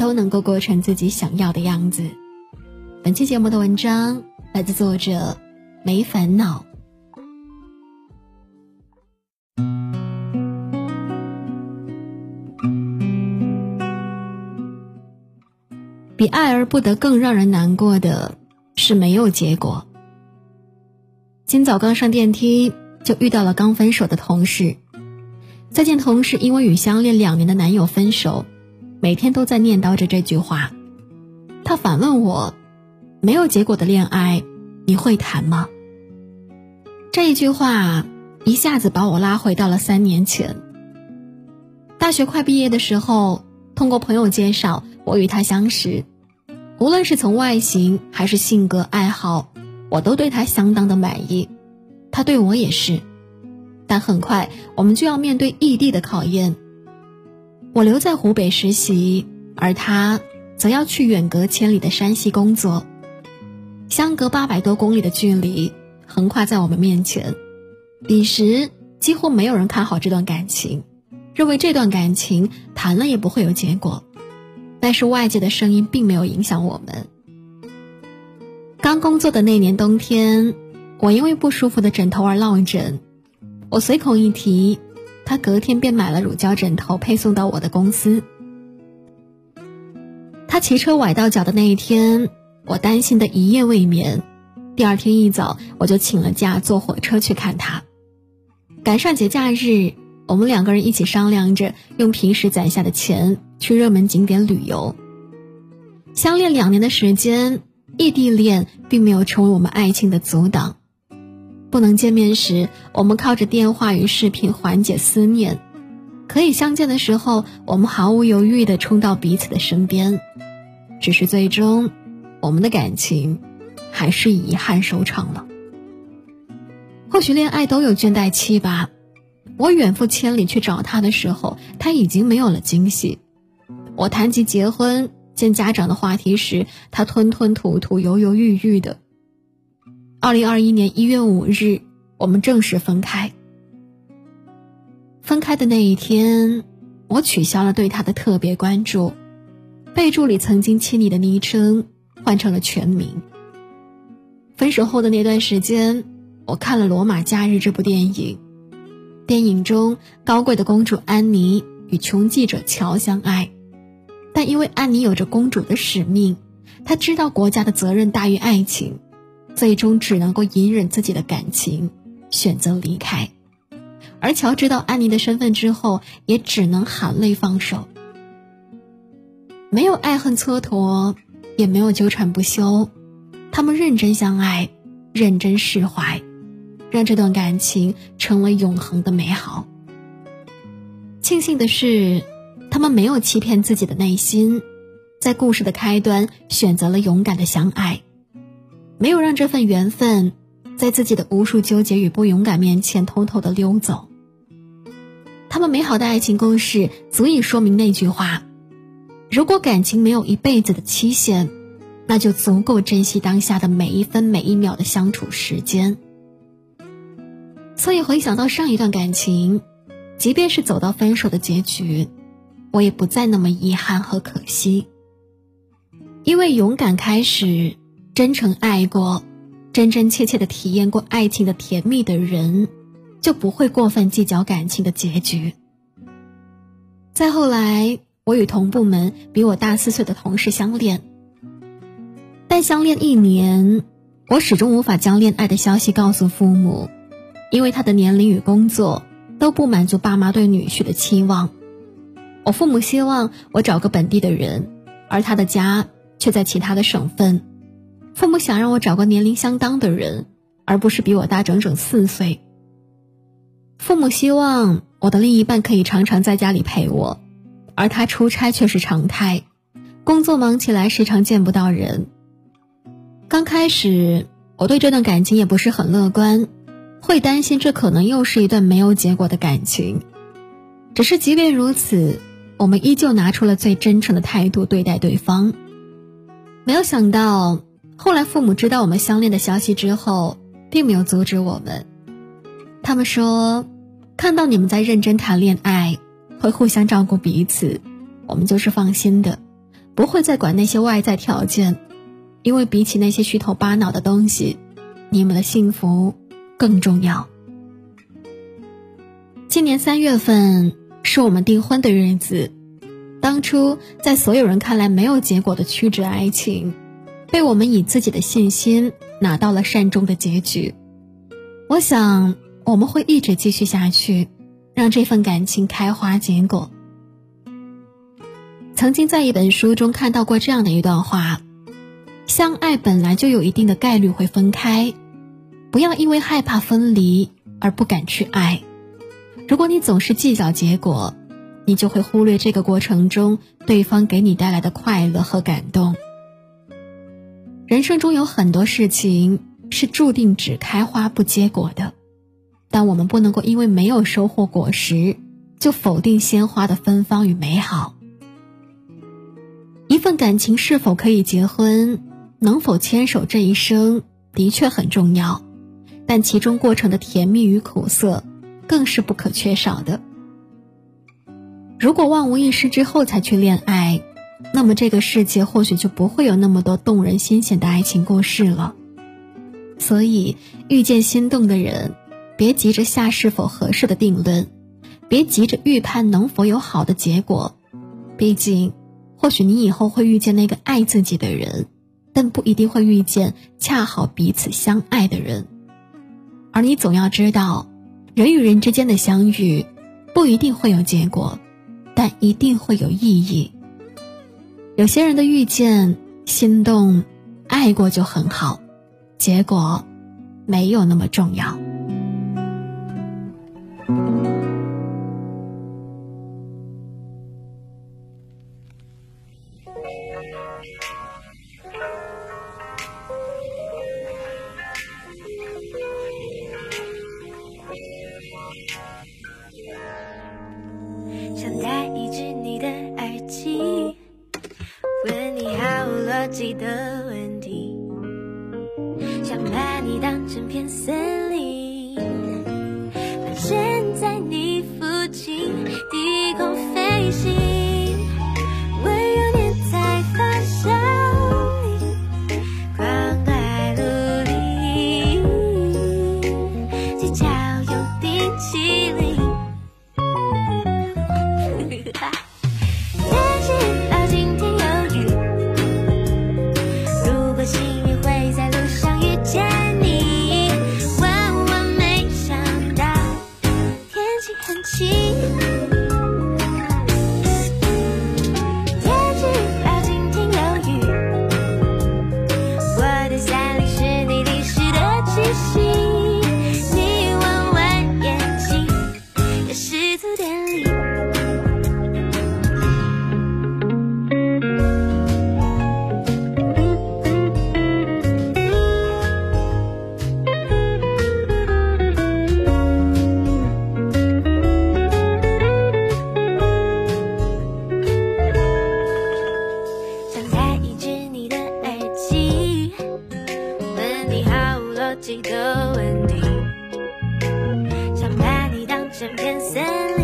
都能够过成自己想要的样子。本期节目的文章来自作者没烦恼。比爱而不得更让人难过的是没有结果。今早刚上电梯，就遇到了刚分手的同事。再见同事因为与相恋两年的男友分手，每天都在念叨着这句话。他反问我：“没有结果的恋爱，你会谈吗？”这一句话一下子把我拉回到了三年前。大学快毕业的时候，通过朋友介绍，我与他相识。无论是从外形还是性格爱好，我都对他相当的满意，他对我也是。但很快我们就要面对异地的考验。我留在湖北实习，而他则要去远隔千里的山西工作，相隔八百多公里的距离横跨在我们面前。彼时几乎没有人看好这段感情，认为这段感情谈了也不会有结果。但是外界的声音并没有影响我们。刚工作的那年冬天，我因为不舒服的枕头而落枕，我随口一提，他隔天便买了乳胶枕头配送到我的公司。他骑车崴到脚的那一天，我担心的一夜未眠。第二天一早，我就请了假坐火车去看他。赶上节假日，我们两个人一起商量着用平时攒下的钱。去热门景点旅游。相恋两年的时间，异地恋并没有成为我们爱情的阻挡。不能见面时，我们靠着电话与视频缓解思念；可以相见的时候，我们毫无犹豫地冲到彼此的身边。只是最终，我们的感情还是遗憾收场了。或许恋爱都有倦怠期吧。我远赴千里去找他的时候，他已经没有了惊喜。我谈及结婚、见家长的话题时，他吞吞吐吐、犹犹豫豫的。二零二一年一月五日，我们正式分开。分开的那一天，我取消了对他的特别关注，备注里曾经亲昵的昵称换成了全名。分手后的那段时间，我看了《罗马假日》这部电影。电影中，高贵的公主安妮与穷记者乔相爱。但因为安妮有着公主的使命，她知道国家的责任大于爱情，最终只能够隐忍自己的感情，选择离开。而乔知道安妮的身份之后，也只能含泪放手。没有爱恨蹉跎，也没有纠缠不休，他们认真相爱，认真释怀，让这段感情成为永恒的美好。庆幸的是。他们没有欺骗自己的内心，在故事的开端选择了勇敢的相爱，没有让这份缘分在自己的无数纠结与不勇敢面前偷偷的溜走。他们美好的爱情故事足以说明那句话：如果感情没有一辈子的期限，那就足够珍惜当下的每一分每一秒的相处时间。所以回想到上一段感情，即便是走到分手的结局。我也不再那么遗憾和可惜，因为勇敢开始，真诚爱过，真真切切的体验过爱情的甜蜜的人，就不会过分计较感情的结局。再后来，我与同部门比我大四岁的同事相恋，但相恋一年，我始终无法将恋爱的消息告诉父母，因为他的年龄与工作都不满足爸妈对女婿的期望。我父母希望我找个本地的人，而他的家却在其他的省份。父母想让我找个年龄相当的人，而不是比我大整整四岁。父母希望我的另一半可以常常在家里陪我，而他出差却是常态。工作忙起来，时常见不到人。刚开始，我对这段感情也不是很乐观，会担心这可能又是一段没有结果的感情。只是即便如此，我们依旧拿出了最真诚的态度对待对方。没有想到，后来父母知道我们相恋的消息之后，并没有阻止我们。他们说，看到你们在认真谈恋爱，会互相照顾彼此，我们就是放心的。不会再管那些外在条件，因为比起那些虚头巴脑的东西，你们的幸福更重要。今年三月份是我们订婚的日子，当初在所有人看来没有结果的曲折爱情，被我们以自己的信心拿到了善终的结局。我想我们会一直继续下去，让这份感情开花结果。曾经在一本书中看到过这样的一段话：相爱本来就有一定的概率会分开，不要因为害怕分离而不敢去爱。如果你总是计较结果，你就会忽略这个过程中对方给你带来的快乐和感动。人生中有很多事情是注定只开花不结果的，但我们不能够因为没有收获果实，就否定鲜花的芬芳与美好。一份感情是否可以结婚，能否牵手这一生，的确很重要，但其中过程的甜蜜与苦涩，更是不可缺少的。如果万无一失之后才去恋爱，那么这个世界或许就不会有那么多动人心弦的爱情故事了。所以，遇见心动的人，别急着下是否合适的定论，别急着预判能否有好的结果，毕竟。或许你以后会遇见那个爱自己的人，但不一定会遇见恰好彼此相爱的人。而你总要知道，人与人之间的相遇，不一定会有结果，但一定会有意义。有些人的遇见、心动、爱过就很好，结果没有那么重要。你毫无逻辑的问题，想把你当成片森林，情起。的问题，想把你当整片森林。